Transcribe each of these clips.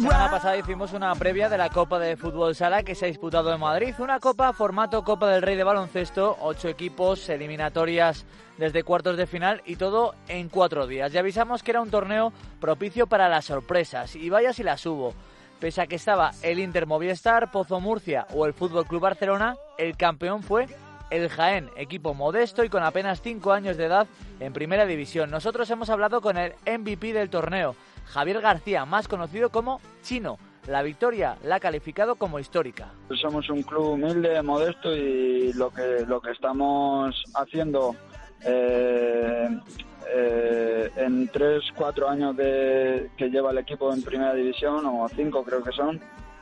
semana pasada hicimos una previa de la Copa de Fútbol Sala que se ha disputado en Madrid. Una copa formato Copa del Rey de Baloncesto, ocho equipos, eliminatorias desde cuartos de final y todo en cuatro días. Ya avisamos que era un torneo propicio para las sorpresas y vaya si las hubo. Pese a que estaba el Inter Movistar, Pozo Murcia o el Fútbol Club Barcelona, el campeón fue el Jaén, equipo modesto y con apenas cinco años de edad en primera división. Nosotros hemos hablado con el MVP del torneo, Javier García, más conocido como Chino. La victoria la ha calificado como histórica. Somos un club humilde, modesto y lo que, lo que estamos haciendo eh, eh, en tres, cuatro años de, que lleva el equipo en primera división, o cinco creo que son,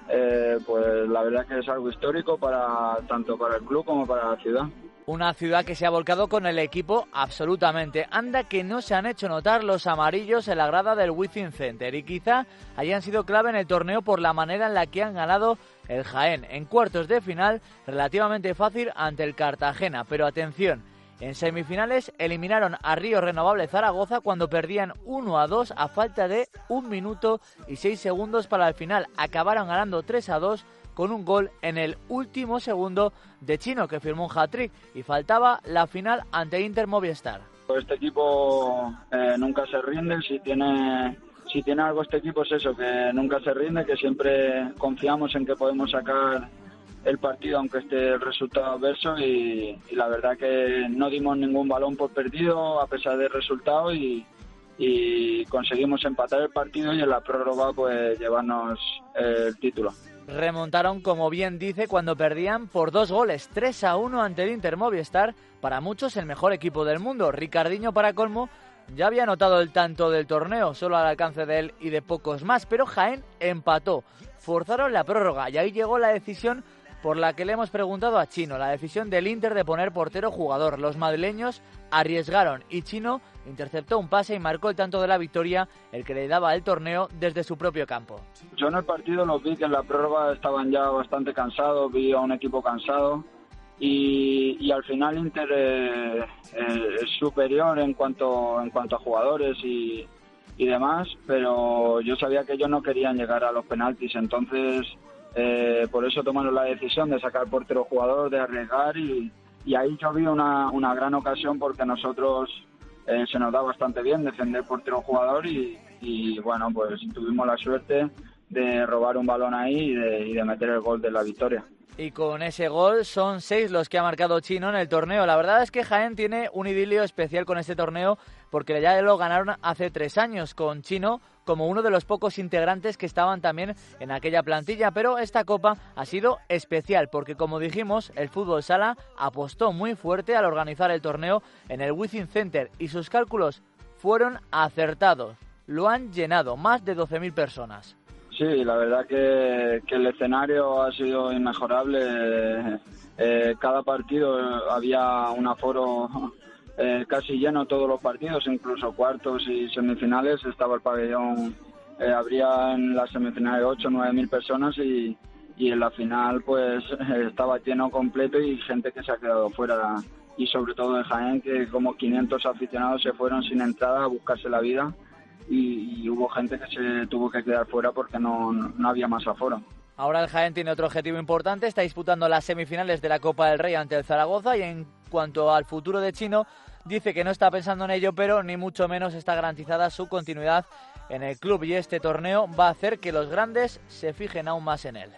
eh, pues la verdad que es algo histórico para tanto para el club como para la ciudad. Una ciudad que se ha volcado con el equipo absolutamente. Anda que no se han hecho notar los amarillos en la grada del Wizzing Center y quizá hayan sido clave en el torneo por la manera en la que han ganado el Jaén en cuartos de final relativamente fácil ante el Cartagena. Pero atención, en semifinales eliminaron a Río Renovable Zaragoza cuando perdían 1 a 2 a falta de 1 minuto y 6 segundos para el final. Acabaron ganando 3 a 2 con un gol en el último segundo de Chino que firmó un hat-trick y faltaba la final ante Inter Movistar. Este equipo eh, nunca se rinde, si tiene si tiene algo este equipo es eso, que nunca se rinde, que siempre confiamos en que podemos sacar el partido aunque esté el resultado adverso y, la verdad que no dimos ningún balón por perdido a pesar del resultado y, conseguimos empatar el partido y en la prórroga pues llevarnos el título. Remontaron, como bien dice, cuando perdían por dos goles, 3 a 1 ante el Inter Movistar, para muchos el mejor equipo del mundo. Ricardiño para colmo ya había anotado el tanto del torneo, solo al alcance de él y de pocos más, pero Jaén empató. Forzaron la prórroga y ahí llegó la decisión por la que le hemos preguntado a Chino la decisión del Inter de poner portero jugador. Los madrileños arriesgaron y Chino interceptó un pase y marcó el tanto de la victoria, el que le daba el torneo desde su propio campo. Yo en el partido los vi que en la prórroga estaban ya bastante cansados, vi a un equipo cansado y, al final Inter eh, eh, es superior en cuanto, en cuanto a jugadores y, y demás, pero yo sabía que ellos no querían llegar a los penaltis, entonces eh, por eso tomaron la decisión de sacar portero jugador, de arriesgar y, ahí yo vi una, una, gran ocasión porque nosotros eh, se nos da bastante bien defender portero jugador y, y, bueno, pues tuvimos la suerte de robar un balón ahí y de meter el gol de la victoria y con ese gol son seis los que ha marcado Chino en el torneo. La verdad es que Jaén tiene un idilio especial con este torneo porque ya lo ganaron hace tres años con Chino como uno de los pocos integrantes que estaban también en aquella plantilla, pero esta copa ha sido especial porque como dijimos, el fútbol sala apostó muy fuerte al organizar el torneo en el Wizzing Center y sus cálculos fueron acertados. Lo han llenado más de 12.000 personas. Sí, la verdad que, el escenario ha sido inmejorable. Eh, cada partido había un aforo eh, casi lleno todos los partidos, incluso cuartos y semifinales. Estaba el pabellón, eh, habría en las semifinales 8 o 9 mil personas y, y en la final pues estaba lleno completo y gente que se ha quedado fuera. Y sobre todo en Jaén, que como 500 aficionados se fueron sin entrada a buscarse la vida y, hubo gente que se tuvo que quedar fuera porque no, no había más aforo. Ahora el Jaén tiene otro objetivo importante, está disputando las semifinales de la Copa del Rey ante el Zaragoza y en cuanto al futuro de Chino, dice que no está pensando en ello, pero ni mucho menos está garantizada su continuidad en el club y este torneo va a hacer que los grandes se fijen aún más en él.